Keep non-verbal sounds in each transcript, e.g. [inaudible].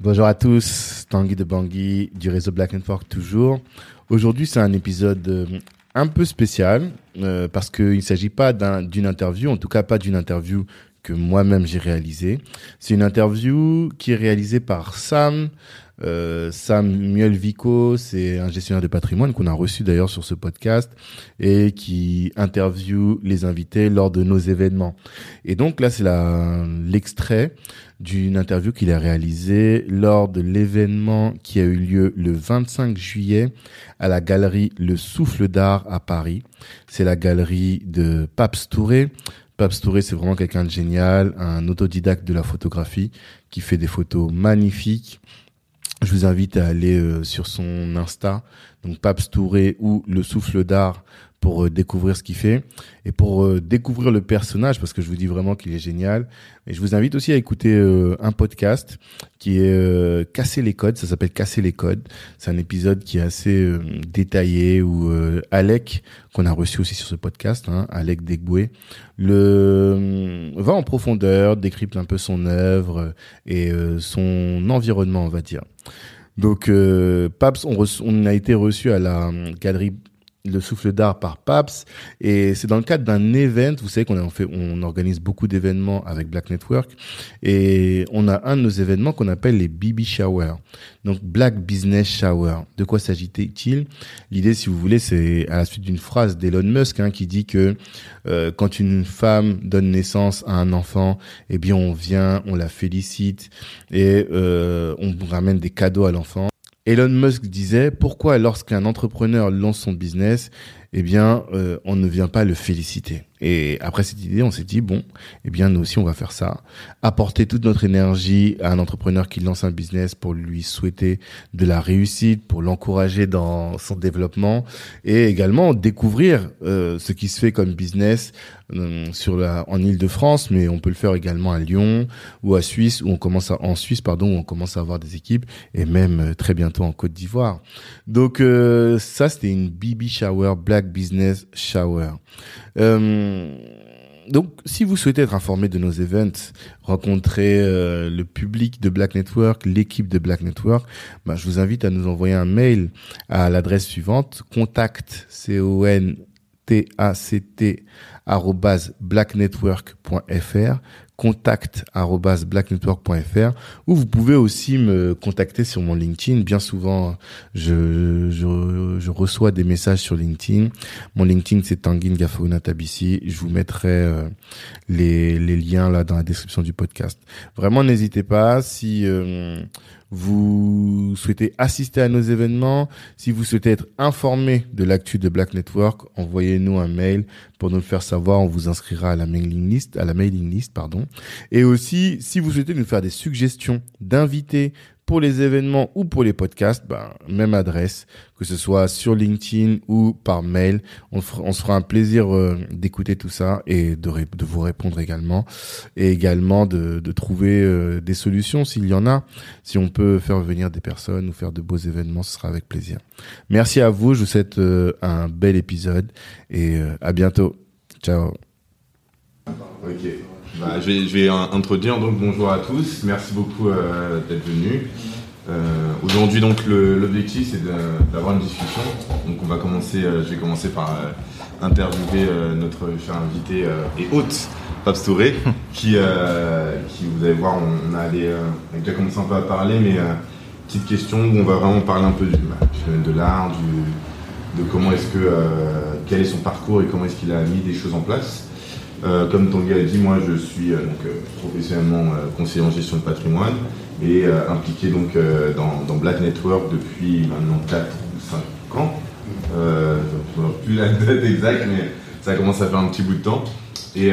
Bonjour à tous, Tanguy de Bangui du réseau Black Network toujours. Aujourd'hui, c'est un épisode euh, un peu spécial euh, parce qu'il ne s'agit pas d'une interview, en tout cas pas d'une interview que moi-même j'ai réalisée. C'est une interview qui est réalisée par Sam, euh, Samuel Vico, c'est un gestionnaire de patrimoine qu'on a reçu d'ailleurs sur ce podcast et qui interviewe les invités lors de nos événements. Et donc là, c'est l'extrait d'une interview qu'il a réalisée lors de l'événement qui a eu lieu le 25 juillet à la galerie Le Souffle d'Art à Paris. C'est la galerie de Paps Touré. Paps Touré, c'est vraiment quelqu'un de génial, un autodidacte de la photographie qui fait des photos magnifiques je vous invite à aller euh, sur son Insta, donc Paps Touré ou Le Souffle d'Art pour euh, découvrir ce qu'il fait et pour euh, découvrir le personnage parce que je vous dis vraiment qu'il est génial. Et je vous invite aussi à écouter euh, un podcast qui est Casser les codes, ça s'appelle Casser les codes. C'est un épisode qui est assez détaillé où Alec qu'on a reçu aussi sur ce podcast, hein, Alec Degboué, le va en profondeur, décrypte un peu son œuvre et son environnement, on va dire. Donc, Paps, on, on, a été reçu à la galerie le souffle d'art par Paps. Et c'est dans le cadre d'un event vous savez qu'on fait on organise beaucoup d'événements avec Black Network. Et on a un de nos événements qu'on appelle les BB Shower. Donc Black Business Shower. De quoi s'agit-il? L'idée si vous voulez c'est à la suite d'une phrase d'Elon Musk hein, qui dit que euh, quand une femme donne naissance à un enfant eh bien on vient on la félicite et euh, on ramène des cadeaux à l'enfant Elon Musk disait pourquoi lorsqu'un entrepreneur lance son business, eh bien, euh, on ne vient pas le féliciter. Et après cette idée, on s'est dit bon, eh bien nous aussi on va faire ça, apporter toute notre énergie à un entrepreneur qui lance un business pour lui souhaiter de la réussite, pour l'encourager dans son développement et également découvrir euh, ce qui se fait comme business euh, sur la en Île-de-France, mais on peut le faire également à Lyon ou à Suisse où on commence à, en Suisse pardon où on commence à avoir des équipes et même euh, très bientôt en Côte d'Ivoire. Donc ça c'était une BB shower, Black Business Shower. Euh, donc, si vous souhaitez être informé de nos events, rencontrer euh, le public de Black Network, l'équipe de Black Network, bah, je vous invite à nous envoyer un mail à l'adresse suivante contact c o n t a c t blacknetwork.fr contact@blacknetwork.fr ou vous pouvez aussi me contacter sur mon LinkedIn. Bien souvent, je, je, reçois des messages sur LinkedIn. Mon LinkedIn, c'est Tanguine Gafauna Tabissi. Je vous mettrai euh, les, les liens là dans la description du podcast. Vraiment, n'hésitez pas si... Euh, vous souhaitez assister à nos événements, si vous souhaitez être informé de l'actu de Black Network, envoyez-nous un mail pour nous le faire savoir. On vous inscrira à la mailing list, à la mailing list, pardon. Et aussi, si vous souhaitez nous faire des suggestions d'invités pour les événements ou pour les podcasts, ben, même adresse, que ce soit sur LinkedIn ou par mail. On, on se fera un plaisir euh, d'écouter tout ça et de, de, vous répondre également. Et également de, de trouver euh, des solutions s'il y en a. Si on peut faire venir des personnes ou faire de beaux événements, ce sera avec plaisir. Merci à vous. Je vous souhaite euh, un bel épisode et à bientôt. Ciao. Bah, je, vais, je, vais, introduire donc bonjour à tous. Merci beaucoup euh, d'être venus. Euh, Aujourd'hui donc l'objectif c'est d'avoir une discussion. Donc on va commencer. Euh, je vais commencer par interviewer notre cher invité et hôte Paps Touré, [laughs] qui, qui vous allez voir, on, a, allé, on a déjà commencé un peu à parler, mais petite question où on va vraiment parler un peu du, bah, de l'art, de comment est-ce que quel est son parcours et comment est-ce qu'il a mis des choses en place. Euh, comme Tanguy a dit, moi je suis euh, euh, professionnellement conseiller en gestion de patrimoine et impliqué donc, dans, Black Network depuis maintenant 4 ou 5 ans. plus la date exacte, mais ça commence à faire un petit bout de temps. Et,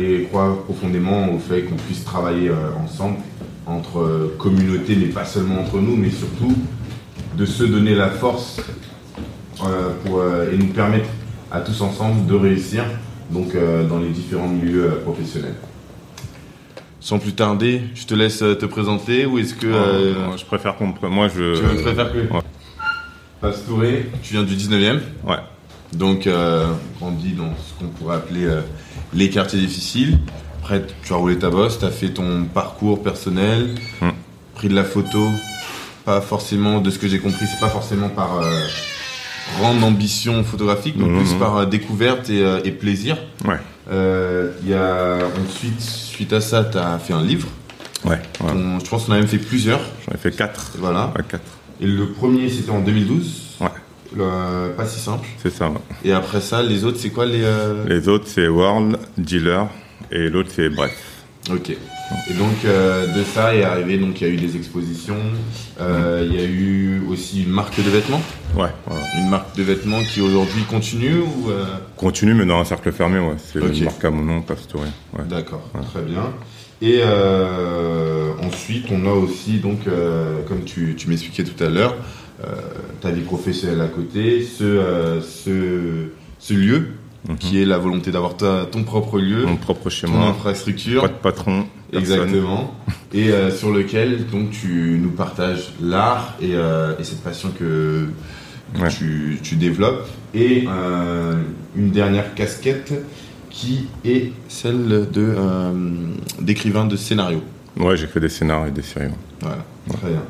et crois profondément au fait qu'on puisse travailler ensemble entre communautés, mais pas seulement entre nous, mais surtout de se donner la force pour, et nous permettre à tous ensemble de réussir donc euh, dans les différents milieux euh, professionnels. Sans plus tarder, je te laisse euh, te présenter ou est-ce que moi, je préfère qu'on moi je tu préfères que ouais. Pastouré, tu viens du 19e Ouais. Donc on dit dans ce qu'on pourrait appeler les quartiers difficiles. Après tu as roulé ta bosse, tu as fait ton parcours personnel. Hmm. pris de la photo, pas forcément, de ce que j'ai compris, c'est pas forcément par euh, grande ambition photographique, mais Non, plus par euh, découverte et, euh, et plaisir. Ouais. Euh, Il y a ensuite, suite à ça, tu as fait un livre. Ouais. ouais. On- je pense qu'on a même fait plusieurs. J'en ai fait quatre. Voilà. Ouais, quatre. Et le premier, c'était en 2012. Ouais. Le- pas si simple. C'est ça. ouais. Et après ça, les autres, c'est quoi les. euh, Les autres, c'est World, Dealer, et l'autre, c'est Bref. Ok. Et donc euh, de ça est arrivé, donc il y a eu des expositions, euh, il y a eu aussi une marque de vêtements, Ouais. voilà. une marque de vêtements qui aujourd'hui continue ou euh, Continue, mais dans un cercle fermé, ouais. C'est Ok. une marque à mon nom, Pastouré. Ouais. D'accord, très bien. Et ensuite on a aussi donc comme tu, tu m'expliquais tout à l'heure, ta vie professionnelle à côté, ce ce, ce lieu Mhm. qui est la volonté d'avoir ton propre lieu, Mon propre chez ton moi. infrastructure. Pas de patron. personne. Exactement. Et euh, sur lequel donc tu nous partages l'art et, euh, et cette passion que, que Ouais. tu, tu développes. Et euh, une dernière casquette qui est celle de d'écrivain de scénario. Ouais, j'ai fait des scénarios et des séries. ouais. Voilà, très bien.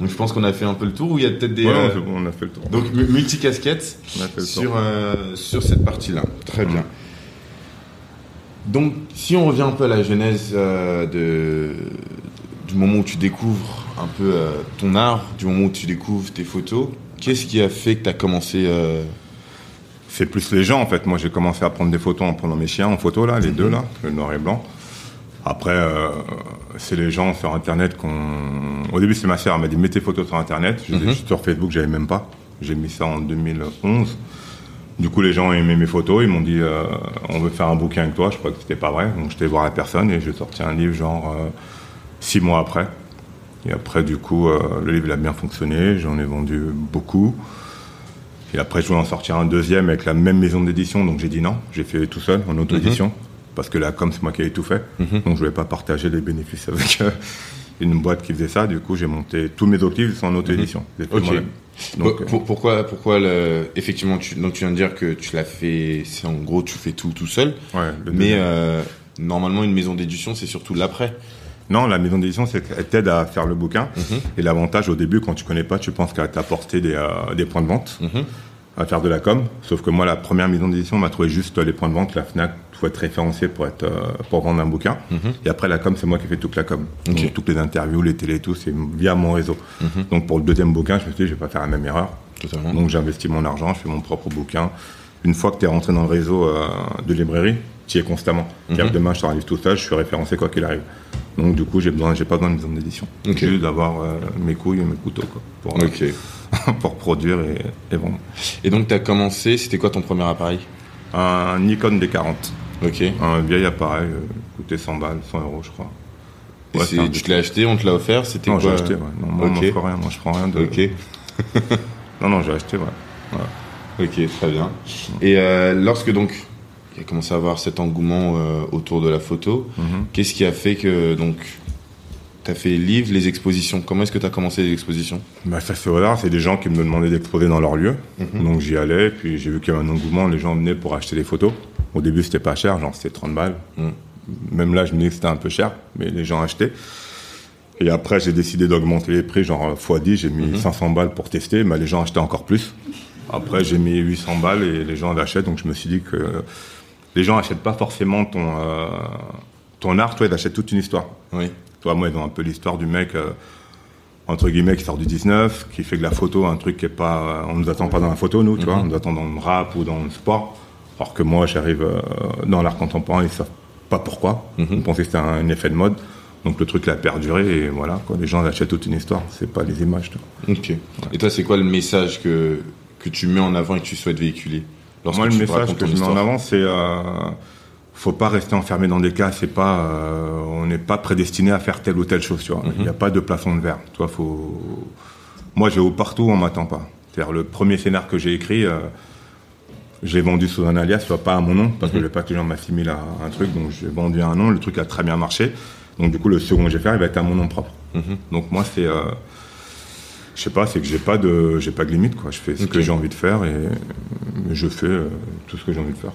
Donc je pense qu'on a fait un peu le tour. Ou il y a peut-être des Ouais, euh, on a fait le tour. donc mu- multi-casquettes on a fait le tour. sur, euh, sur cette partie-là. Très bien. Donc, si on revient un peu à la genèse euh, de, du moment où tu découvres un peu euh, ton art, du moment où tu découvres tes photos, qu'est-ce qui a fait que tu as commencé C'est plus les gens en fait. Moi j'ai commencé à prendre des photos en prenant mes chiens en photo là, les deux là, le noir et blanc. Après, euh, c'est les gens sur internet qu'on. Au début c'est ma sœur, elle m'a dit mets tes photos sur internet. Je Mhm. Sur Facebook j'avais même pas. J'ai mis ça en 2011. Du coup les gens ont aimé mes photos, ils m'ont dit euh, on veut faire un bouquin avec toi. Je crois que c'était pas vrai. Donc j'étais voir la personne et j'ai sorti un livre genre euh, six mois après. Et après du coup euh, le livre il a bien fonctionné, j'en ai vendu beaucoup. Et après, je voulais en sortir un deuxième avec la même maison d'édition, donc j'ai dit non. J'ai fait tout seul en auto-édition. Parce que la com, c'est moi qui avais tout fait. Donc je voulais pas partager les bénéfices avec une boîte qui faisait ça. Du coup, j'ai monté tous mes autres livres sont en auto-édition. J'ai fait Ok. moi-même. Donc, Pour- euh, pour- pourquoi, pourquoi le, effectivement, tu, donc tu viens de dire que tu l'as fait, c'est en gros, tu fais tout tout seul. ouais, Mais euh, normalement, une maison d'édition, c'est surtout l'après. Non, la maison d'édition, c'est qu'elle t'aide à faire le bouquin. Mhm. Et l'avantage, au début, quand tu connais pas, tu penses qu'elle t'apporter des, euh, des points de vente, Mhm. À faire de la com. Sauf que moi, la première maison d'édition m'a trouvé juste les points de vente. La FNAC, faut être référencé pour, être, euh, pour vendre un bouquin. Et après, la com, c'est moi qui fais toute la com. Ok. Donc, toutes les interviews, les télés, tout, c'est via mon réseau. Donc, pour le deuxième bouquin, je me suis dit, je vais pas faire la même erreur. Totalement. Donc, j'ai investi mon argent, je fais mon propre bouquin. Une fois que tu es rentré dans le réseau euh, de librairie, tu es constamment. Que demain, je livre tout seul, je suis référencé quoi qu'il arrive. Donc, du coup, j'ai besoin, j'ai pas besoin de maison d'édition. Ok. Juste d'avoir euh, mes couilles et mes couteaux, quoi, pour, euh, Ok. [laughs] pour produire et, et vendre. Et donc, tu as commencé, c'était quoi ton premier appareil? Un Nikon D40, Ok. Un vieil appareil, euh, coûtait 100 balles, 100 euros, je crois. Ouais, tu te l'as acheté, on te l'a offert, c'était Non, quoi j'ai acheté, ouais. Non, moi, Ok. on m'offre rien, moi, je prends rien de. Ok. [laughs] Non, non, j'ai acheté, ouais. Ok, très bien. Et euh, lorsque donc il a commencé à avoir cet engouement euh, autour de la photo, Mhm. qu'est-ce qui a fait que donc tu as fait les livres, les expositions? Comment est-ce que tu as commencé les expositions? Bah, ça fait hasard, c'est des gens qui me demandaient d'exposer dans leur lieu. Mhm. Donc j'y allais, puis j'ai vu qu'il y avait un engouement, les gens venaient pour acheter des photos. Au début, c'était pas cher, genre c'était 30 balles. Mhm. Même là, je me disais que c'était un peu cher, mais les gens achetaient. Et après, j'ai décidé d'augmenter les prix, genre x10, j'ai mis 500 balles pour tester, mais les gens achetaient encore plus. Après, j'ai mis 800 balles et les gens l'achètent, donc je me suis dit que les gens achètent pas forcément ton, euh, ton art, toi, ils achètent toute une histoire. Oui. Toi, moi, ils ont un peu l'histoire du mec, euh, entre guillemets, qui sort du 19, qui fait de la photo, un truc qui est pas. On nous attend pas dans la photo, nous, tu vois, on nous attend dans le rap ou dans le sport. Alors que moi, j'arrive euh, dans l'art contemporain, ils savent pas pourquoi. Ils pensaient que c'était un, effet de mode. Donc le truc l'a perduré et voilà, quoi. Les gens achètent toute une histoire, c'est pas les images, tu vois. Ok. Et toi, c'est quoi le message que, que tu mets en avant et que tu souhaites véhiculer? Moi, le message que je mets en avant, c'est euh, faut pas rester enfermé dans des cas. C'est pas, euh, on n'est pas prédestiné à faire telle ou telle chose. Tu vois, il n'y a pas de plafond de verre. Toi, faut. Moi, vais où partout, on m'attend pas. C'est-à-dire le premier scénar que j'ai écrit, euh, je l'ai vendu sous un alias, soit pas à mon nom, parce que je veux pas que les gens m'assimilent à un truc. Donc, j'ai vendu un nom. Le truc a très bien marché. Donc, du coup, le second que j'ai fait, il va être à mon nom propre. Donc, moi, c'est euh, je sais pas, c'est que j'ai pas de, j'ai pas de limite quoi. Je fais ce que j'ai envie de faire et je fais euh, tout ce que j'ai envie de faire.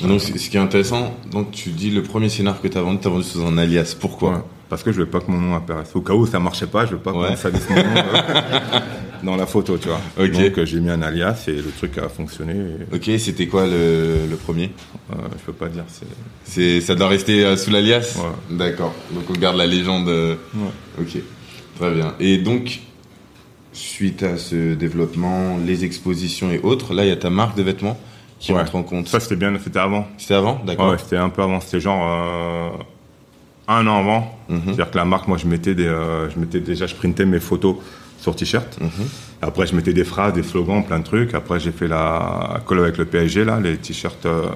quoi. Donc, ce qui est intéressant, donc tu dis le premier scénar que tu as vendu, tu as vendu sous un alias. Pourquoi? Ouais. Parce que je veux pas que mon nom apparaisse. Au cas où ça marchait pas, je veux pas Ouais. qu'on salisse mon nom euh, [laughs] dans la photo, tu vois. Donc euh, j'ai mis un alias et le truc a fonctionné. et, Ok, c'était quoi le, le premier? Euh, je peux pas dire. C'est... Ça doit rester euh, sous l'alias? Ouais. D'accord. Donc on garde la légende. Ok, très bien. Et donc, suite à ce développement, les expositions et autres, là il y a ta marque de vêtements qui Ouais. rentre en compte. Ça c'était bien, c'était avant. C'était avant D'accord. Ouais, c'était un peu avant. C'était genre euh, un an avant. Mhm. C'est-à-dire que la marque, moi, je mettais des, euh, je mettais déjà, je printais mes photos sur t-shirt. Mhm. Après, je mettais des phrases, des slogans, plein de trucs. Après, j'ai fait la colle avec le PSG, là, les t-shirts. euh,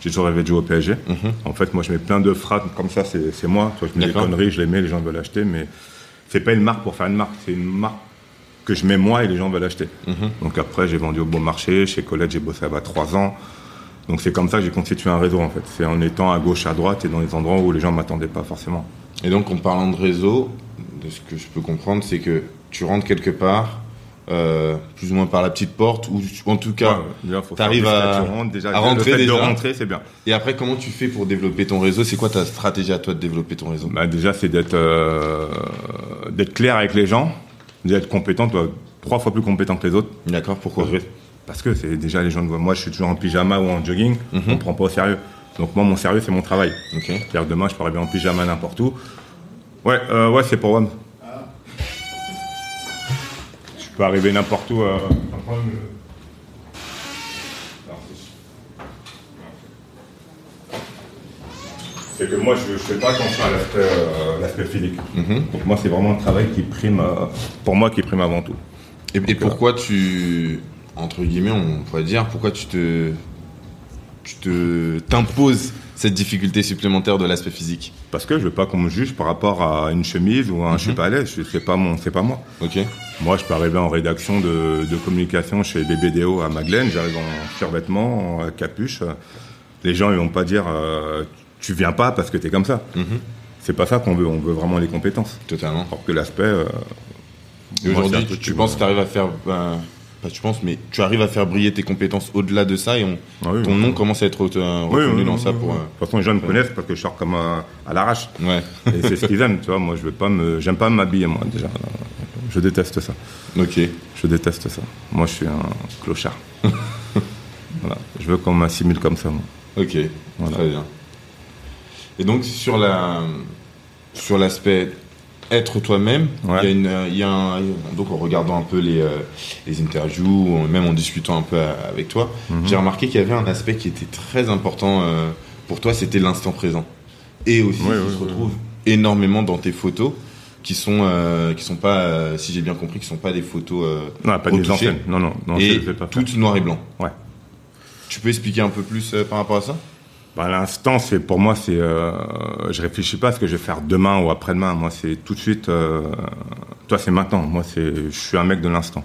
j'ai toujours rêvé de jouer au PSG. Mhm. En fait, moi, je mets plein de phrases comme ça, c'est moi. Je mets des conneries, je les mets, les gens veulent acheter, mais c'est pas une marque pour faire une marque, c'est une marque que je mets moi et les gens veulent acheter. Mhm. Donc après, j'ai vendu au bon marché. Chez Colette, j'ai bossé là-bas trois ans. Donc c'est comme ça que j'ai constitué un réseau en fait. C'est en étant à gauche, à droite et dans les endroits où les gens m'attendaient pas forcément. Et donc en parlant de réseau, de ce que je peux comprendre, c'est que tu rentres quelque part, euh, plus ou moins par la petite porte, ou en tout cas, Ouais, à- tu rentres, déjà, à le rentrer fait déjà. de rentrer, c'est bien. et après comment tu fais pour développer ton réseau? C'est quoi ta stratégie à toi de développer ton réseau? Bah, déjà, c'est d'être euh, d'être clair avec les gens, d'être compétent, toi, trois fois plus compétent que les autres. D'accord, pourquoi Parce que c'est déjà les gens voient. Moi, je suis toujours en pyjama ou en jogging, Mhm. on me prend pas au sérieux. Donc moi, mon sérieux, c'est mon travail. Ok. C'est-à-dire que demain, je peux arriver en pyjama n'importe où. Ouais, euh, ouais, c'est pour WAM. Je peux arriver n'importe où. euh, sans problème, je- Alors, c'est- que moi, je ne fais pas attention à l'aspect euh, l'aspect physique. Mhm. Donc moi, c'est vraiment le travail qui prime, euh, pour moi, qui prime avant tout. Et, et Donc, pourquoi tu, entre guillemets, on pourrait dire, pourquoi tu te, tu te t'imposes cette difficulté supplémentaire de l'aspect physique? Parce que je veux pas qu'on me juge par rapport à une chemise ou à un je suis pas à l'aise. C'est pas mon, c'est pas moi. Ok. Moi, je peux arriver en rédaction de, de communication chez BBDO à Magdeleine. J'arrive en survêtement, en capuche. Les gens, ils vont pas dire, euh, tu viens pas parce que t'es comme ça. Mhm. C'est pas ça qu'on veut. On veut vraiment les compétences. Totalement. Alors que l'aspect. euh, Et aujourd'hui, tu, tu penses que tu arrives à faire, ben, pas tu penses, mais tu arrives à faire briller tes compétences au-delà de ça et on, Ah oui, ton oui. nom commence à être euh, reconnu dans ça oui, pour. oui. De toute façon, les gens me connaissent parce que je sors comme à, à l'arrache. euh, Ouais. Et c'est ce qu'ils aiment, tu vois. Moi, je veux pas me, j'aime pas m'habiller, moi, déjà. Je déteste ça. Ok. Je déteste ça. Moi, je suis un clochard. [laughs] voilà. Je veux qu'on m'assimile comme ça, moi. Ok. Voilà. Très bien. Et donc sur la, sur l'aspect être toi-même, Ouais. il y a une, il y a un, donc en regardant un peu les, euh, les interviews, même en discutant un peu avec toi, Mhm. j'ai remarqué qu'il y avait un aspect qui était très important euh, pour toi, c'était l'instant présent. Et aussi, Ouais, qui ouais, se retrouve énormément dans tes photos, qui sont, euh, qui sont pas, euh, si j'ai bien compris, qui sont pas des photos euh, Non, pas des anciennes. Non, non, non, et je vais pas toutes noir et blanc. Ouais. Tu peux expliquer un peu plus par rapport à ça? Bah, l'instant, c'est pour moi, c'est, euh, je réfléchis pas à ce que je vais faire demain ou après-demain. Moi, c'est tout de suite. Euh, toi, c'est maintenant. Moi, c'est, je suis un mec de l'instant.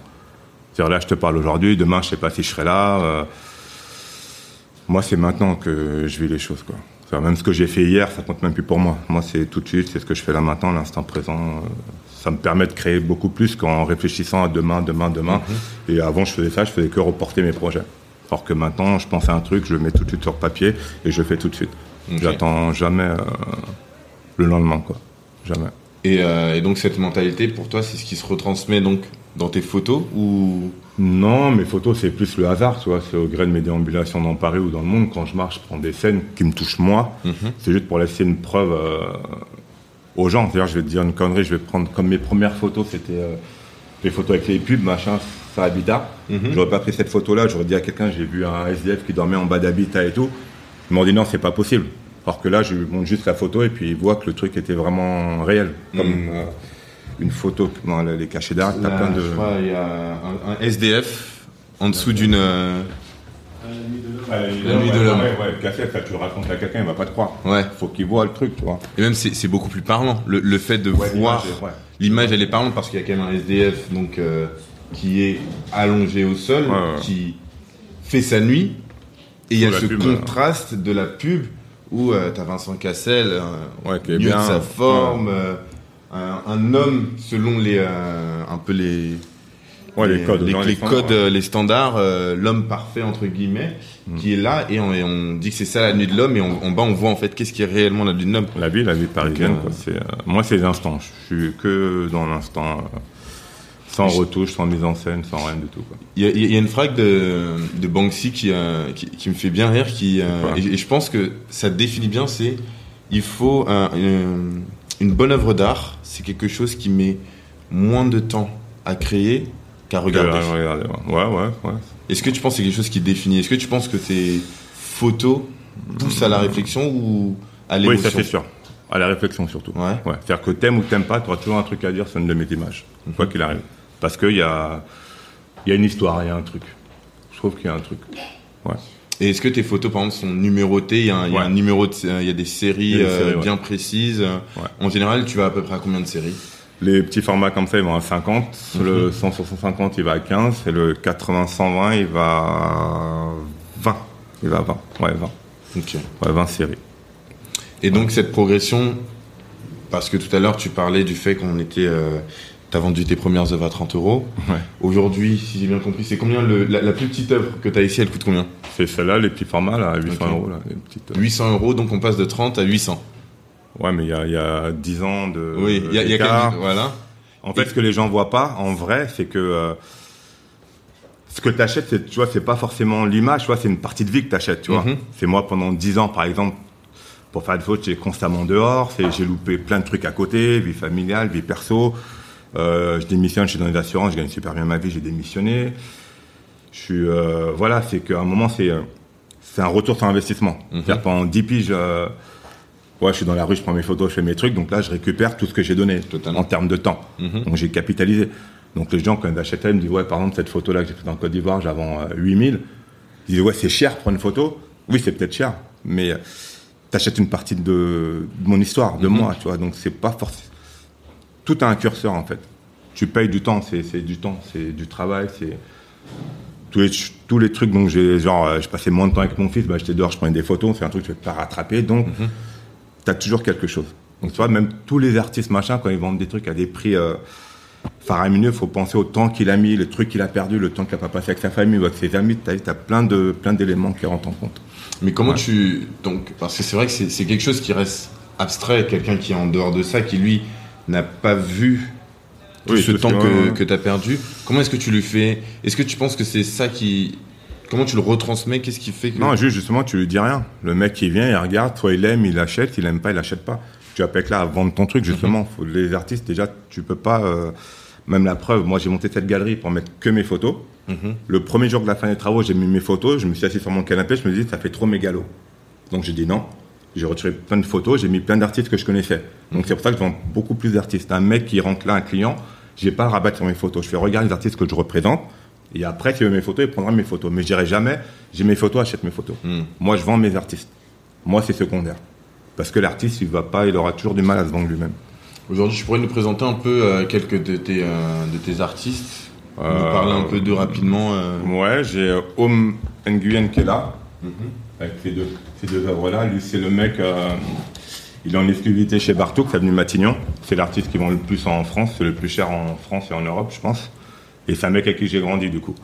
C'est-à-dire là, je te parle aujourd'hui. Demain, je sais pas si je serai là. euh, moi, c'est maintenant que je vis les choses, quoi. Même ce que j'ai fait hier, ça compte même plus pour moi. Moi, c'est tout de suite. C'est ce que je fais là maintenant, l'instant présent. ça me permet de créer beaucoup plus qu'en réfléchissant à demain, demain, demain. Et avant, je faisais ça, je faisais que reporter mes projets. Alors que maintenant, je pense à un truc, je le mets tout de suite sur papier et je le fais tout de suite. J'attends jamais euh, le lendemain, quoi. Jamais. Et, euh, et donc cette mentalité, pour toi, c'est ce qui se retransmet donc dans tes photos ou? Non, mes photos, c'est plus le hasard, tu vois. C'est au gré de mes déambulations dans Paris ou dans le monde. Quand je marche, je prends des scènes qui me touchent moi. C'est juste pour laisser une preuve euh, aux gens. D'ailleurs, je vais te dire une connerie. Je vais prendre comme mes premières photos, c'était les photos avec les pubs, machin, ça habitat. J'aurais pas pris cette photo-là. J'aurais dit à quelqu'un, j'ai vu un SDF qui dormait en bas d'habitat et tout. Ils m'ont dit non, c'est pas possible. Alors que là, je lui montre juste la photo et puis ils voient que le truc était vraiment réel. Comme euh, une photo, non, elle est cachée derrière, t'as plein de. je crois, il y a un, un SDF en dessous d'une. euh, La nuit de l'homme. Ouais, ouais, cassette, ça, tu le racontes à quelqu'un, il va pas te croire. Ouais. Faut qu'il voit le truc, tu vois. Et même c'est beaucoup plus parlant. Le, le fait de voir l'image ouais. elle est parlante parce qu'il y a quand même un SDF donc euh, qui est allongé au sol, Ouais, qui fait sa nuit, et il y a ce pub, contraste de la pub où euh, t'as Vincent Cassel, euh, Ouais, qui est mieux bien. de sa forme, euh, un, un homme selon les euh, un peu les Ouais, les codes, les, dans les les standards, codes, euh, les standards, l'homme parfait entre guillemets, Mm. qui est là et on, et on dit que c'est ça la nuit de l'homme et on- en bas on voit en fait qu'est-ce qui est réellement la nuit de l'homme. La vie, la vie parisienne, Donc, quoi. C'est, moi, c'est l'instant. Je suis que dans l'instant, sans retouche, sans mise en scène, sans rien du tout. Il y a, il y a une phrase de, de Banksy qui, euh, qui, qui me fait bien rire, qui, euh, et, et je pense que ça définit bien, c'est il faut un- une, une bonne œuvre d'art, c'est quelque chose qui met moins de temps à créer qu'à regarder. Regardez, ouais, ouais, ouais. ouais. Est-ce que tu penses que c'est quelque chose qui définit? Est-ce que tu penses que tes photos poussent à la réflexion ou à Oui, l'émotion? ça c'est sûr. À la réflexion surtout. Ouais. Ouais. C'est-à-dire que t'aimes ou t'aimes pas, tu auras toujours un truc à dire sur une de mes images, quoi qu'il arrive. Parce qu'il y a, y a une histoire, il y a un truc. Je trouve qu'il y a un truc. Ouais. Et est-ce que tes photos, par exemple, sont numérotées? Il y a un, il y a Ouais. un numéro, de, il y a des séries, a des euh, ouais. bien précises. Ouais. En général, tu vas à peu près à combien de séries? Les petits formats comme ça, ils vont à 50. Mhm. Le 100 sur 150, il va à 15. Et le 80-120, il va à 20. Il va à 20. Ouais, 20. Ok. Ouais, 20 séries. Et donc cette progression, parce que tout à l'heure tu parlais du fait qu'on était, euh, t'as vendu tes premières œuvres à 30 euros. Ouais. Aujourd'hui, si j'ai bien compris, c'est combien le, la, la plus petite œuvre que t'as ici, elle coûte combien? C'est celle-là, les petits formats, là, à 800 Ok. euros, là, les petites. euh. 800 euros, donc on passe de 30 à 800. Ouais, mais il y a, y a 10 ans de. oui, il y a, y a quelques- voilà. En fait, ce que les gens voient pas, en vrai, c'est que euh, ce que tu achètes, tu vois, c'est pas forcément l'image, tu vois, c'est une partie de vie que tu achètes, tu vois. Mhm. C'est moi pendant 10 ans, par exemple, pour faire des photos, j'étais constamment dehors, j'ai loupé plein de trucs à côté, vie familiale, vie perso. Euh, je démissionne, je suis dans les assurances, je gagne super bien ma vie, j'ai démissionné. Je suis, euh, voilà, c'est qu'à un moment, c'est, euh, c'est un retour sur investissement. C'est-à-dire pendant 10 piges, euh, ouais, je suis dans la rue, je prends mes photos, je fais mes trucs, donc là, je récupère tout ce que j'ai donné Totalement. en termes de temps. Donc j'ai capitalisé. Donc les gens, quand ils achètent, ils me disent, ouais, par exemple, cette photo-là que j'ai faite en Côte d'Ivoire, j'avais euh, 8000. Ils disent, ouais, c'est cher pour une photo. Oui, c'est peut-être cher, mais tu achètes une partie de, de mon histoire, de moi, tu vois. Donc c'est pas forcément. Tout a un curseur, en fait. Tu payes du temps, c'est du temps, c'est du travail, c'est. Tous les, tous les trucs, donc j'ai, genre, euh, je passais moins de temps avec mon fils, bah, j'étais dehors, je prenais des photos, c'est un truc que tu peux pas rattraper, donc tu as toujours quelque chose. Donc tu vois, même tous les artistes, machin, quand ils vendent des trucs à des prix euh, faramineux, il faut penser au temps qu'il a mis, le truc qu'il a perdu, le temps qu'il a pas passé avec sa famille ou avec ses amis, tu as, plein, de, plein d'éléments qui rentrent en compte. Mais comment Ouais. tu donc parce que c'est vrai que c'est quelque chose qui reste abstrait, quelqu'un qui est en dehors de ça, qui lui n'a pas vu tout Oui, ce temps que, que tu as perdu. Comment est-ce que tu lui fais? Est-ce que tu penses que c'est ça qui comment tu le retransmets? Qu'est-ce qui fait que Non, juste justement, tu lui dis rien. Le mec qui vient, il regarde, soit il aime, il achète, il aime pas, il achète pas. Tu être là à vendre ton truc, justement. Faut, les artistes, déjà, tu peux pas. euh, même la preuve, moi j'ai monté cette galerie pour mettre que mes photos. Mhm. Le premier jour de la fin des travaux, j'ai mis mes photos, je me suis assis sur mon canapé, je me dis ça fait trop mégalo. Donc j'ai dit non. J'ai retiré plein de photos, j'ai mis plein d'artistes que je connaissais. Donc c'est pour ça que je vends beaucoup plus d'artistes. Un mec qui rentre là, un client, j'ai pas à rabattre sur mes photos. Je fais regarde les artistes que je représente. Et après, s'il veut mes photos, il prendra mes photos. Mais je dirais jamais, j'ai mes photos, achète mes photos. Hmm. Moi, je vends mes artistes. Moi, c'est secondaire. Parce que l'artiste, il va pas, il aura toujours du mal à se vendre lui-même. Aujourd'hui, tu pourrais nous présenter un peu euh, quelques de tes euh, de tes artistes, nous Euh, parler un peu d'eux rapidement. euh. Ouais, j'ai Home Nguyen qui est là, Mhm. Avec ces deux, ces deux œuvres-là. Lui, c'est le mec, euh, il est en exclusivité chez Bartook, c'est venu Matignon. C'est l'artiste qui vend le plus en France, c'est le plus cher en France et en Europe, je pense. Et c'est un mec avec qui j'ai grandi, du coup.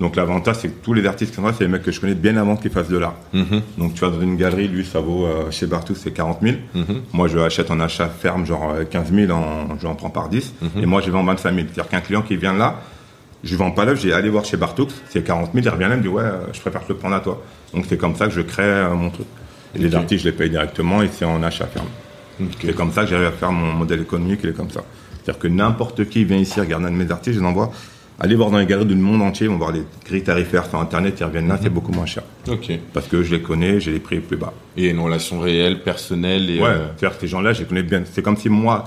Donc l'avantage, c'est que tous les artistes qui sont là, c'est les mecs que je connais bien avant qu'ils fassent de l'art. Mhm. Donc tu vas dans une galerie, lui, ça vaut, euh, chez Bartook, c'est 40 000. Mhm. Moi, je achète en achat ferme, genre euh, 15 000, en, je en prends par 10. Mhm. Et moi, je vends 25 000. C'est-à-dire qu'un client qui vient là, je vends pas l'œuvre, j'ai allé voir chez Bartook, c'est 40 000, il revient là, il me dit, ouais, euh, je préfère te le prendre à toi. Donc c'est comme ça que je crée euh, mon truc. Et les artistes, je les paye directement et c'est en achat ferme. Ok. C'est comme ça que j'arrive à faire mon modèle économique, il est comme ça. C'est-à-dire que n'importe qui vient ici regarder un de mes artistes, je les envoie. Allez voir dans les galeries du monde entier, ils vont voir les grilles tarifaires sur Internet, ils reviennent là, c'est beaucoup moins cher. Ok. Parce que je les connais, j'ai les prix plus bas. Et une relation réelle, personnelle et Ouais, euh, c'est-à-dire ces gens-là, je les connais bien. C'est comme si moi,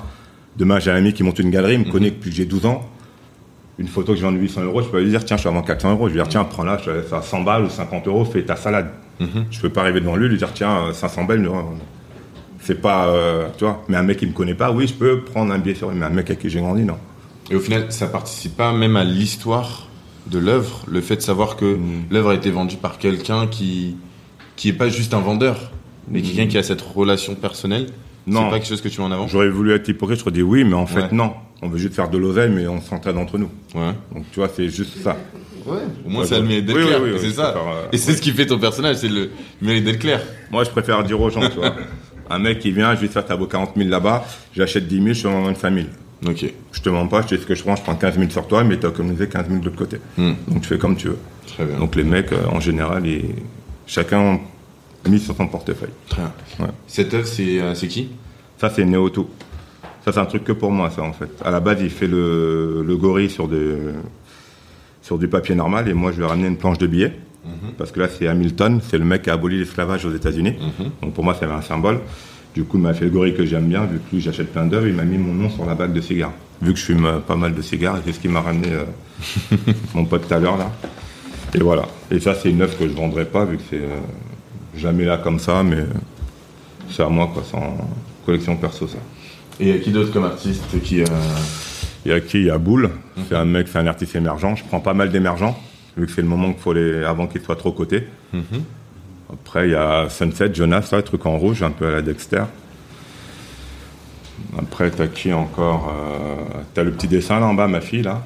demain, j'ai un ami qui monte une galerie, il me connaît depuis que j'ai 12 ans. Une photo que je vends de 800 euros, je peux lui dire, tiens, je suis à vendre 400 euros. Je vais lui dire, tiens, prends-la, je te laisse à 100 balles ou 50 euros, fais ta salade. Mhm. Je peux pas arriver devant lui et lui dire, tiens, euh, 500 balles, non, c'est pas, euh, tu vois. Mais un mec qui me connaît pas, oui, je peux prendre un billet sur lui. Mais un mec avec qui j'ai grandi, non. Et au final, ça participe pas même à l'histoire de l'œuvre, le fait de savoir que l'œuvre a été vendue par quelqu'un qui qui est pas juste un vendeur, mais quelqu'un qui a cette relation personnelle. Non. C'est pas quelque chose que tu mets en avant. J'aurais voulu être hypocrite, je te dis oui, mais en fait, Ouais. non. On veut juste faire de l'oseille, mais on s'entraide entre nous. Ouais. Donc tu vois, c'est juste ça. Ouais. Au moins, Ouais, ça a le mérite d'être Oui, clair. oui, oui, et c'est ça. préfère, euh, et c'est ce qui fait ton personnage, c'est le mérite d'être clair. Moi, je préfère dire aux gens, tu vois. [laughs] Un mec qui vient, je lui dis ça, ça vaut 40 000 là-bas, j'achète 10 000, je te vends 25 000. Ok. Je te mens pas, je te dis ce que je prends, je prends 15 000 sur toi, mais tu as économisé 15 000 de l'autre côté. Hmm. Donc tu fais comme tu veux. Très bien. Donc les mecs, euh, en général, ils- chacun mis sur son portefeuille. Très bien. Ouais. Cette œuvre, c'est euh, c'est qui? Ça, c'est Néoto. Ça, c'est un truc que pour moi, ça, en fait. À la base, il fait le, le gorille sur, du papier normal, et moi, je lui ai ramené une planche de billets. Parce que là, c'est Hamilton, c'est le mec qui a aboli l'esclavage aux États-Unis. Donc pour moi, c'est un symbole. Du coup, il m'a fait le gorille que j'aime bien, vu que lui, j'achète plein d'œuvres, il m'a mis mon nom sur la bague de cigares. Vu que je fume euh, pas mal de cigares, et c'est ce qui m'a ramené euh, [laughs] mon pote tout à l'heure, là. Et voilà. Et ça, c'est une œuvre que je vendrai pas, vu que c'est euh, jamais là comme ça, mais c'est à moi, quoi. C'est en collection perso, ça. Et euh, qui d'autre comme artiste qui. euh, Il y a qui? Il y a Boule, c'est un mec, c'est un artiste émergent. Je prends pas mal d'émergents, vu que c'est le moment qu'il faut les, avant qu'ils soient trop cotés. Après, il y a Sunset, Jonas, là, truc en rouge, un peu à la Dexter. Après, t'as qui encore euh, T'as le petit dessin là en bas, ma fille, là.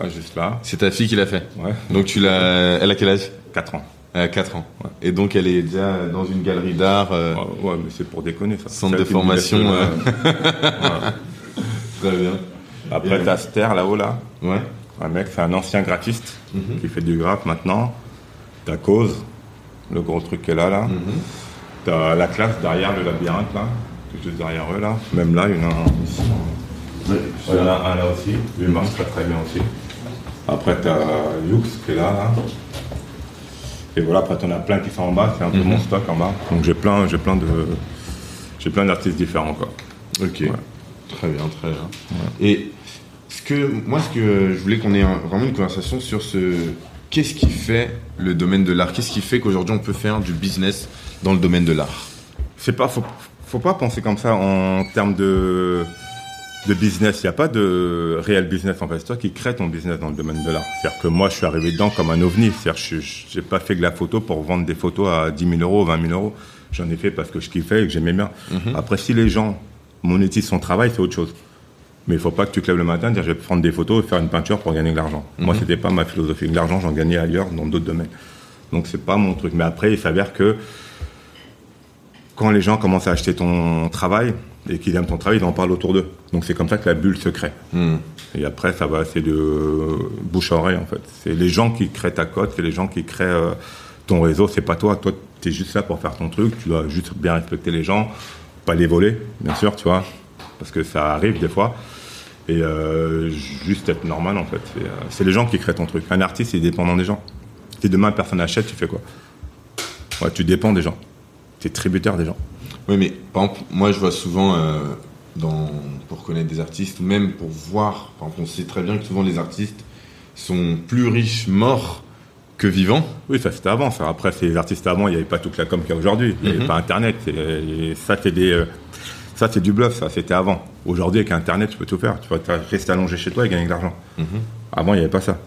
Ah, juste là. C'est ta fille qui l'a fait. Ouais, Donc tu l'as. Elle a quel âge? 4 ans. Elle a 4 ans. Et donc elle est déjà dans une galerie d'art. euh, Ouais, ouais, mais c'est pour déconner, ça. Centre de formation, euh. [laughs] Très bien. Après, t'as Ster là-haut, là. Ouais. Un mec, c'est un ancien graphiste qui fait du graphe maintenant. T'as Cause, le gros truc qui est là, là. T'as la classe derrière le labyrinthe, là. est Juste derrière eux, là. Même là, il y en a un ici. Il y en a un là aussi. Lui il marche très très bien aussi. Après, t'as Yux qui est là, là. Et voilà, après, t'en as plein qui sont en bas. C'est un peu mon stock en bas. Donc, j'ai plein, j'ai plein de. J'ai plein d'artistes différents, quoi. Ok. Très bien, très bien. Et ce que moi, ce que je voulais qu'on ait un- vraiment une conversation sur ce. Qu'est-ce qui fait le domaine de l'art? Qu'est-ce qui fait qu'aujourd'hui on peut faire du business dans le domaine de l'art? C'est pas, faut, faut pas penser comme ça en termes de, de business. Il n'y a pas de réel business en fait. C'est toi qui crée ton business dans le domaine de l'art. C'est-à-dire que moi, je suis arrivé dedans comme un ovni. C'est-à-dire que je n'ai pas fait de la photo pour vendre des photos à 10 000 euros, 20 000 euros. J'en ai fait parce que je kiffais et que j'aimais bien. Après, si les gens monétisent son travail, c'est autre chose. Mais il faut pas que tu te lèves le matin et dire je vais prendre des photos et faire une peinture pour gagner de l'argent. Moi, c'était pas ma philosophie. De l'argent, j'en gagnais ailleurs, dans d'autres domaines. Donc, c'est pas mon truc. Mais après, il s'avère que quand les gens commencent à acheter ton travail et qu'ils aiment ton travail, ils en parlent autour d'eux. Donc c'est comme ça que la bulle se crée. Et après, ça va, c'est de bouche à oreille en fait. C'est les gens qui créent ta cote, c'est les gens qui créent euh, ton réseau. C'est pas toi. Toi, tu es juste là pour faire ton truc. Tu dois juste bien respecter les gens, pas les voler, bien sûr, tu vois, parce que ça arrive des fois. Et euh, juste être normal en fait. C'est, euh, C'est les gens qui créent ton truc. Un artiste, il est dépendant des gens. Si demain personne n'achète, tu fais quoi? Ouais, tu dépends des gens. Tu es tributaire des gens. Oui, mais par exemple, moi je vois souvent, euh, dans, pour connaître des artistes, ou même pour voir, par exemple, on sait très bien que souvent les artistes sont plus riches morts que vivants. Oui, ça c'était avant. Ça. Après, c'est les artistes avant, il n'y avait pas toute la com qu'il y a aujourd'hui. Il n'y avait pas Internet. Et ça, c'est des, euh, ça, c'est du bluff. Ça, c'était avant. Aujourd'hui, avec Internet, tu peux tout faire. Tu vas rester allongé chez toi et gagner de l'argent. Avant, il n'y avait pas ça.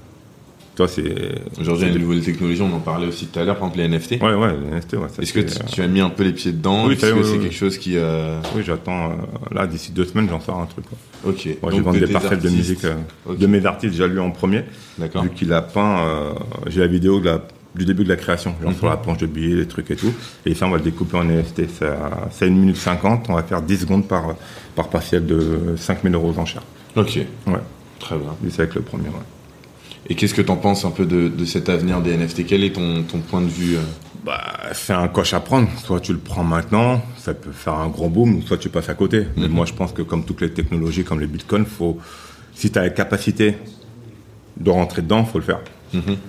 Toi, c'est. Aujourd'hui, il y a une nouvelle technologie, on en parlait aussi tout à l'heure, par exemple les NFT. Ouais, ouais, les NFT, ouais. Est-ce que tu, euh, tu as mis un peu les pieds dedans? Oui, Est-ce ça, que oui, c'est oui, quelque chose qui... euh, Oui, j'attends. euh, là, d'ici deux semaines, j'en sors un truc. quoi. Ok. Moi, vends de des parcelles de musique de mes artistes. Déjà lui en premier. D'accord. Vu qu'il a peint, euh, j'ai la vidéo de la- du début de la création, genre sur la planche de billets, les trucs et tout. Et ça, on va le découper en NFT. Ça- C'est 1 minute 50. On va faire 10 secondes par, par partiel de 5000 euros aux enchères. Ok, Ouais. très bien. Lui, c'est avec le premier. Ouais. Et qu'est-ce que tu en penses un peu de, de cet avenir des NFT Quel est ton, ton point de vue euh? Bah, c'est un coche à prendre. Soit tu le prends maintenant, ça peut faire un gros boom, soit tu passes à côté. Mais moi, je pense que comme toutes les technologies, comme les bitcoins, faut, si tu as la capacité de rentrer dedans, faut le faire.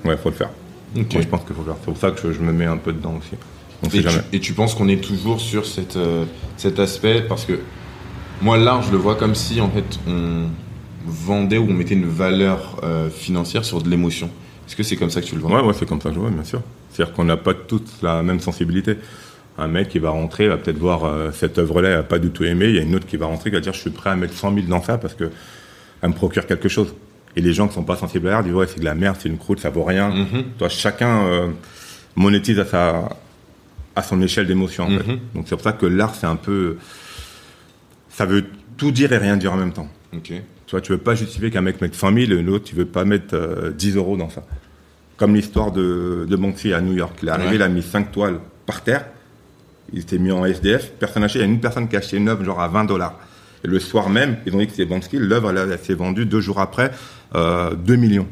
Ouais, faut le faire. Moi, je pense qu'il faut le faire. C'est pour ça que je, je me mets un peu dedans aussi. On sait et tu, jamais. et tu penses qu'on est toujours sur cette, euh, cet aspect? Parce que moi, l'art, je le vois comme si, en fait, on vendait ou on mettait une valeur euh, financière sur de l'émotion. Est-ce que c'est comme ça que tu le vois Ouais, ouais, c'est comme ça que je vois, bien sûr. C'est-à-dire qu'on n'a pas tous la même sensibilité. Un mec qui va rentrer va peut-être voir euh, cette œuvre-là, il n'a pas du tout aimé. Il y a une autre qui va rentrer qui va dire je suis prêt à mettre 100 000 dans ça parce que elle me procure quelque chose. Et les gens qui sont pas sensibles à l'art disent ouais c'est de la merde, c'est une croûte, ça vaut rien. Mhm. Toi, chacun euh, monétise à sa à son échelle d'émotion. En Mhm. fait. Donc c'est pour ça que l'art c'est un peu ça veut tout dire et rien dire en même temps. Ok. Tu vois, tu veux pas justifier qu'un mec mette 100 000 et l'autre, tu veux pas mettre euh, 10 euros dans ça. Comme l'histoire de, de Banksy à New York. Il est arrivé, Ouais. il a mis 5 toiles par terre. Il était mis en SDF. Personne n'a acheté. Il y a une personne qui a acheté une œuvre genre à 20 dollars. Et le soir même, ils ont dit que c'est Banksy. L'œuvre, elle, elle s'est vendue deux jours après, euh, 2 millions.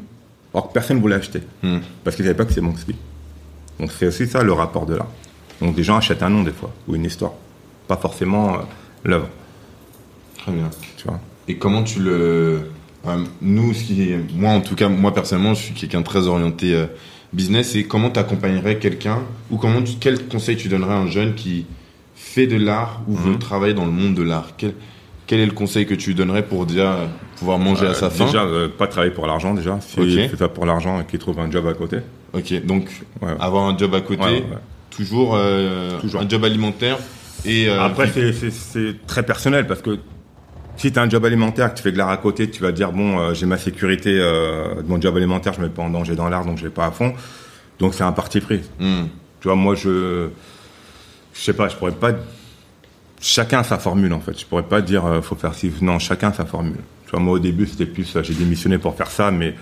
Alors que personne ne voulait acheter. Hmm. Parce qu'ils savaient pas que c'est Banksy. Donc c'est aussi ça le rapport de l'art. Donc des gens achètent un nom des fois, ou une histoire. Pas forcément euh, l'œuvre, Très bien. tu vois? Et comment tu le. nous, ce qui est- moi en tout cas, moi personnellement, je suis quelqu'un de très orienté euh, business. Et comment tu accompagnerais quelqu'un ou comment tu- quel conseil tu donnerais à un jeune qui fait de l'art ou veut Mhm. travailler dans le monde de l'art? Quel, quel est le conseil que tu lui donnerais pour déjà pouvoir manger à Euh, sa faim? Déjà, euh, pas travailler pour l'argent déjà. Si Ok. il fait ça pour l'argent et qu'il trouve un job à côté. Ok, donc Ouais, avoir un job à côté, Ouais, ouais, ouais. toujours, Toujours. un job alimentaire et euh, Après, c'est très personnel parce que si tu as un job alimentaire, que tu fais de l'art à côté, tu vas dire bon, euh, j'ai ma sécurité euh, de mon job alimentaire, je ne mets pas en danger dans l'art, donc je vais pas à fond. Donc c'est un parti pris. Hmm. Tu vois, moi, je. Je sais pas, je pourrais pas. Chacun sa formule, en fait. Je pourrais pas dire, euh, faut faire ci. Non, chacun sa formule. Tu vois, moi, au début, c'était plus, euh, j'ai démissionné pour faire ça, mais.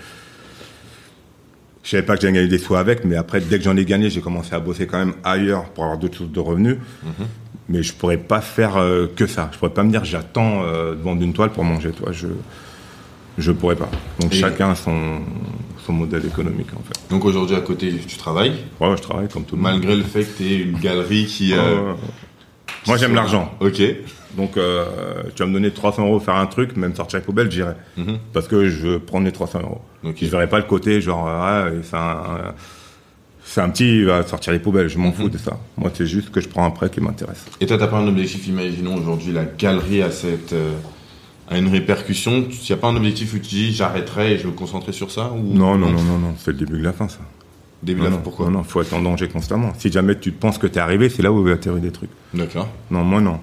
Je savais pas que j'allais gagner des sous avec, mais après, dès que j'en ai gagné, j'ai commencé à bosser quand même ailleurs pour avoir d'autres sources de revenus. Mais je pourrais pas faire euh, que ça. Je pourrais pas me dire, j'attends euh, de vendre une toile pour manger, toi. Je. Je pourrais pas. Donc, Et- chacun a son, son modèle économique, en fait. Donc aujourd'hui à côté, tu travailles, Ouais, je travaille comme tout le monde. malgré le fait que tu aies une galerie qui... Euh. Moi, j'aime l'argent. Ok. Donc, tu vas me donner 300 euros pour faire un truc, même sortir les poubelles, j'irai. Mhm. Parce que je prendre les 300 euros. Ok. Je verrai pas le côté genre, ah, c'est un, c'est un petit, il va sortir les poubelles, je m'en fous Mhm. de ça. Moi, c'est juste que je prends un prêt qui m'intéresse. Et toi, t'as pas un objectif, imaginons aujourd'hui la galerie a cette... euh, a une répercussion, il n'y a pas un objectif où tu dis j'arrêterai et je vais me concentrer sur ça ou... Non, non, non, non, non, c'est le début de la fin, ça. Début non, là, non, pourquoi? Non, non, faut être en danger constamment. Si jamais tu penses que t'es arrivé, c'est là où va atterrir des trucs. D'accord. Non, moi, non.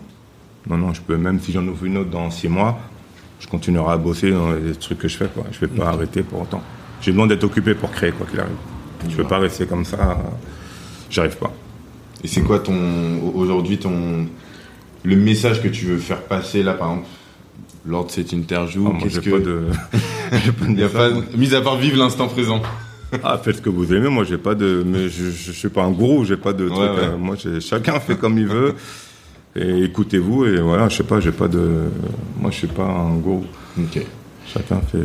Non, non, je peux, même si j'en ouvre une autre dans 6 mois, je continuerai à bosser dans les trucs que je fais, quoi. Je vais pas arrêter pour autant. J'ai besoin d'être occupé pour créer, quoi qu'il arrive. Je peux pas rester comme ça. euh, J'arrive pas. Et c'est quoi ton aujourd'hui ton le message que tu veux faire passer là par exemple? Lors de cette interview Ah, moi, Qu'est-ce j'ai que pas de. [laughs] pas de il y a pas message, moi. mis à part vivre l'instant présent. Ah, faites ce que vous aimez. Moi, j'ai pas de. Mais je, je, je suis pas un gourou. J'ai pas de truc. ouais. euh, moi, j'ai- chacun fait comme il veut. [laughs] Et écoutez-vous. Et voilà, je sais pas. J'ai pas de. Moi, je suis pas un gourou. Ok. Chacun fait.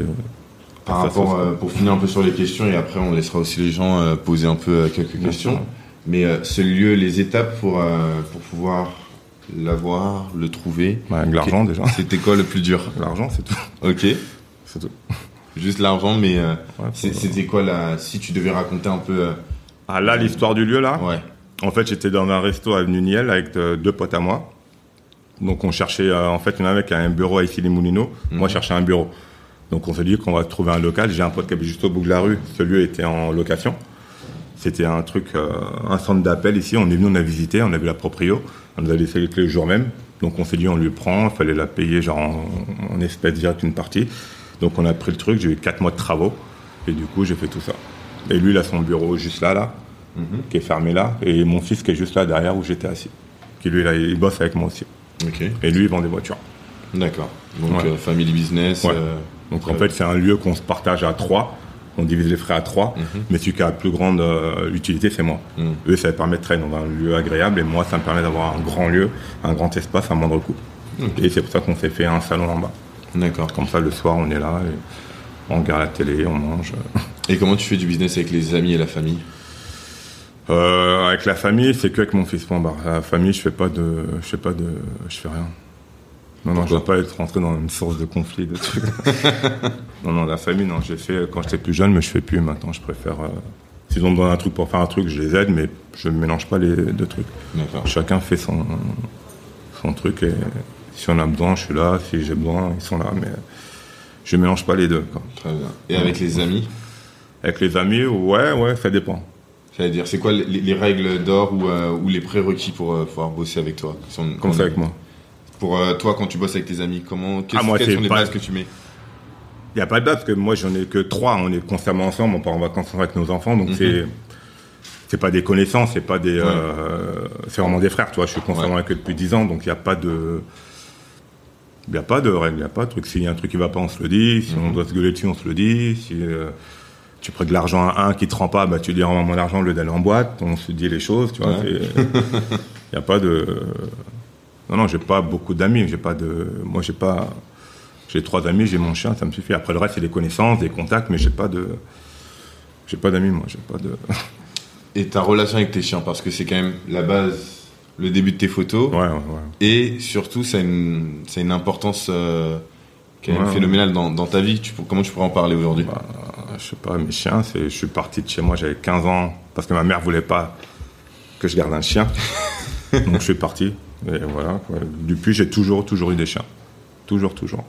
Par rapport euh, pour finir un peu sur les questions et après on laissera aussi les gens euh, poser un peu euh, quelques Bien questions. sûr. Mais ce lieu, les étapes pour pour pouvoir l'avoir, le trouver. Bah, avec l'argent déjà. C'était quoi le plus dur? L'argent, c'est tout. Ok. C'est tout. Juste l'argent, mais Ouais, c'était quoi là Si tu devais raconter un peu. Ah là, l'histoire du lieu là? ouais. En fait, j'étais dans un resto avenue Niel avec deux potes à moi. Donc, on cherchait, en fait, il y en avait qui a un bureau à Issy-les-Moulineaux. Moi, je cherchais un bureau. Donc, on s'est dit qu'on va trouver un local. J'ai un pote qui habite juste au bout de la rue. Ce lieu était en location. C'était un truc, euh, un centre d'appel ici. On est venu, on a visité, on a vu la proprio. On nous a laissé les clés le jour même. Donc, on s'est dit, on lui prend. Il fallait la payer, genre, en, en espèces direct une partie. Donc, on a pris le truc. J'ai eu quatre mois de travaux. Et du coup, j'ai fait tout ça. Et lui, il a son bureau juste là, là qui est fermé là, et mon fils qui est juste là derrière où j'étais assis. Qui lui, là, il bosse avec moi aussi. Et lui, il vend des voitures. D'accord. Donc Ouais. euh, family business. Ouais. euh, Donc en fait, c'est un lieu qu'on se partage à trois. On divise les frais à trois, mais celui qui a la plus grande euh, utilité, c'est moi. Mhm. Eux, ça permet de travailler dans un lieu agréable, et moi, ça me permet d'avoir un grand lieu, un grand espace à moindre coût. Et c'est pour ça qu'on s'est fait un salon en bas. D'accord. Comme ça, le soir, on est là, et on regarde la télé, on mange. Et comment tu fais du business avec les amis et la famille? Euh, avec la famille, c'est que avec mon fils. Bon, bah, la famille, je fais pas de, je fais pas de, je fais rien. Non, non, je veux pas être rentré dans une source de conflit, de trucs. [laughs] non, non, la famille, non, j'ai fait quand j'étais plus jeune, mais je fais plus maintenant. Je préfère. euh, S'ils ont besoin d'un truc pour faire un truc, je les aide, mais je ne mélange pas les deux trucs. D'accord. Chacun fait son, son truc et si on a besoin, je suis là. Si j'ai besoin, ils sont là, mais je mélange pas les deux. quoi. Très bien. Et avec les amis? Avec les amis, ouais, ouais, ça dépend. C'est-à-dire, c'est quoi les, les règles d'or ou, euh, ou les prérequis pour euh, pouvoir bosser avec toi? Sont- Comme ça avec moi. Pour euh, toi, quand tu bosses avec tes amis, comment qu'est-ce- Ah, moi, quelles c'est sont les pas- bases que tu mets? Il n'y a pas de date parce que moi j'en ai que trois, on est constamment ensemble, on part en vacances avec nos enfants, donc Mhm. c'est c'est pas des connaissances, c'est pas des euh, c'est vraiment des frères, tu vois. Je suis constamment Ouais. avec eux depuis 10 ans, donc il n'y a pas de Il a pas de règle, il n'y a pas de truc. S'il y a un truc qui va pas, on se le dit. Si on doit se gueuler dessus, on se le dit. Si euh, tu prêtes de l'argent à un qui te rend pas, bah, tu dis rends mon argent au lieu d'aller en boîte. On se dit les choses, tu vois. Ouais. c'est- [laughs] Il n'y a pas de. Non, non, j'ai pas beaucoup d'amis. J'ai pas de. Moi, j'ai pas. J'ai trois amis, j'ai mon chien, ça me suffit. Après le reste, c'est des connaissances, des contacts, mais j'ai pas de. J'ai pas d'amis, moi. J'ai pas de. [laughs] Et ta relation avec tes chiens, parce que c'est quand même la base, le début de tes photos. Ouais, ouais, ouais. Et surtout, ça a une, ça a une importance euh, quand même Ouais. phénoménale dans, dans ta vie. Tu, comment tu pourrais en parler aujourd'hui? Bah, je sais pas, mes chiens, c'est, je suis parti de chez moi, j'avais 15 ans, parce que ma mère voulait pas que je garde un chien. [laughs] Donc je suis parti. Et voilà. quoi. Depuis, j'ai toujours, toujours eu des chiens. Toujours, toujours.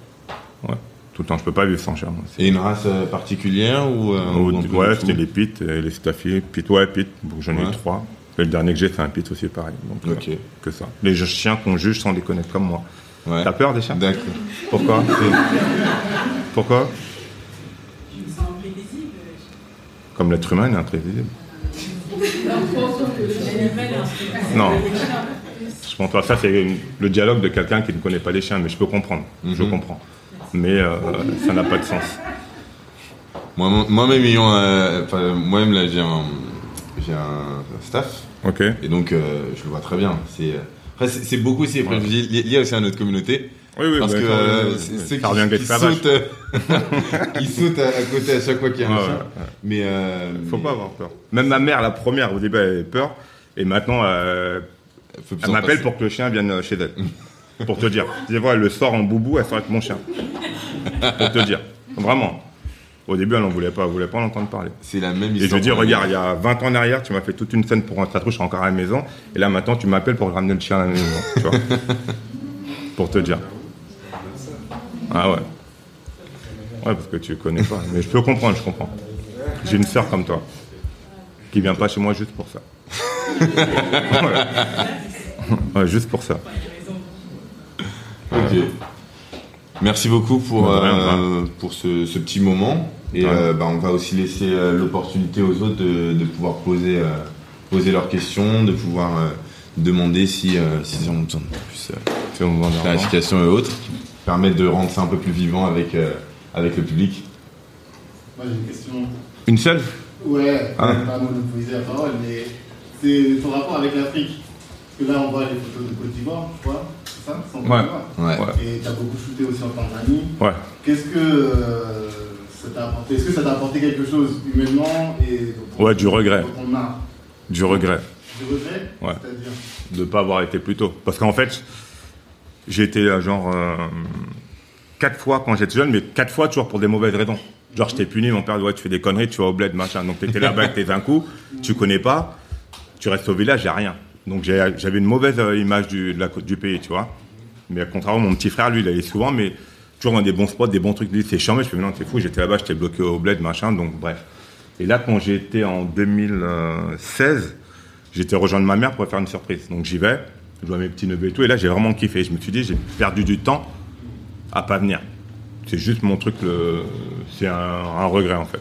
Ouais. Tout le temps. Je peux pas vivre sans chien. moi. Et une race euh, particulière ou, euh, ou ouais, c'était les pits, et les staffiers. Pit, ouais, pit. Bon, j'en ai Ouais. eu trois. Et le dernier que j'ai, c'est un pit aussi, pareil. Donc, euh, que ça. Les chiens qu'on juge sans les connaître comme moi. Ouais. T'as peur des chiens? D'accord. Pourquoi? Pourquoi? Ils sont imprévisibles. Comme l'être humain il est imprévisible. [laughs] L'animal est imprévisible. Non. Je pense. Ça, c'est le dialogue de quelqu'un qui ne connaît pas les chiens, mais je peux comprendre. Je Mhm. comprends. Mais euh, ça n'a pas de sens. Moi- Moi-même, euh, moi-même là, j'ai un, j'ai un staff, et donc euh, je le vois très bien. C'est, après, beaucoup aussi préjugés liés liés aussi à notre communauté, Oui, oui, parce bah, que euh, ouais, ouais, ceux qui, avec qui l'esclavage. sautent, euh, [laughs] qui sautent à, à côté à chaque fois qu'il y a un Ouais, chien. ouais, ouais. Mais euh, Faut mais pas avoir peur. Même ma mère, la première, au début, elle avait peur. Et maintenant, elle m'appelle pour que le chien vienne chez elle. pour te dire. Tu vois, elle le sort en boubou, elle sort avec mon chien. pour te dire. Vraiment. Au début, elle n'en voulait pas. Elle voulait pas en entendre parler. C'est la même Et je histoire. lui dis, regarde, il y a 20 ans en arrière, tu m'as fait toute une scène pour tatouage, je suis encore à la maison. Et là, maintenant, tu m'appelles pour ramener le chien à la maison. tu vois. [laughs] pour te dire. Ah ouais. Ouais, parce que tu connais pas. Mais je peux comprendre, je comprends. J'ai une sœur comme toi. Qui vient pas chez moi juste pour ça. [laughs] Voilà. [laughs] Ouais, juste pour ça. Ok. Merci beaucoup pour, De rien, euh, pour ce, ce petit moment. Et Ouais. euh, bah, on va aussi laisser euh, l'opportunité aux autres de, de pouvoir poser, euh, poser leurs questions, de pouvoir euh, demander si, euh, s'ils ont besoin de plus euh, de clarification et autres, qui permettent de rendre ça un peu plus vivant avec, euh, avec le public. Moi j'ai une question. Une seule? Ouais, Ah. pas monopoliser la parole, mais c'est ton rapport avec l'Afrique? Parce que là on voit les photos de Côte d'Ivoire, je crois, c'est ça Côte Ouais. Et tu as beaucoup shooté aussi en Tanzanie. Ouais. Qu'est-ce que euh, ça t'a apporté Est-ce que ça t'a apporté quelque chose humainement et ton- Ouais, du regret. Du regret. Du regret? Ouais. C'est-à-dire? De ne pas avoir été plus tôt. Parce qu'en fait, j'ai été euh, genre euh, quatre fois quand j'étais jeune, mais quatre fois toujours pour des mauvaises raisons. Genre, je t'ai puni, mon père, ouais, tu fais des conneries, tu vas au bled, machin. Donc, t'étais là-bas avec tes [laughs] un coup, tu connais pas, tu restes au village, y a rien. Donc, j'avais une mauvaise euh, image du, du pays, tu vois. Mais à contraire, mon petit frère, lui, il allait souvent, mais toujours dans des bons spots, des bons trucs. Lui, c'est chiant, mais je fais, non, t'es fou, j'étais là-bas, j'étais bloqué au bled, machin, donc bref. Et là, quand j'ai été en 2016, j'étais rejoindre ma mère pour faire une surprise. Donc j'y vais, je vois mes petits neveux et tout, et là j'ai vraiment kiffé. Je me suis dit, j'ai perdu du temps à pas venir. C'est juste mon truc, c'est un regret en fait.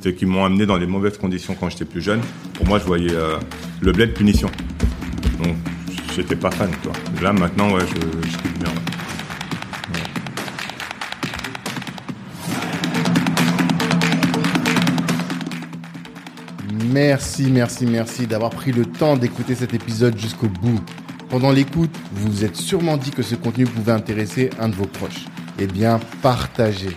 Qu'ils m'ont amené dans des mauvaises conditions quand j'étais plus jeune. Pour moi, je voyais euh, le bled punition. Donc j'étais pas fan, toi. Là maintenant, je, kiffe bien. Merci, merci, merci d'avoir pris le temps d'écouter cet épisode jusqu'au bout. Pendant l'écoute, vous vous êtes sûrement dit que ce contenu pouvait intéresser un de vos proches. Eh bien, partagez.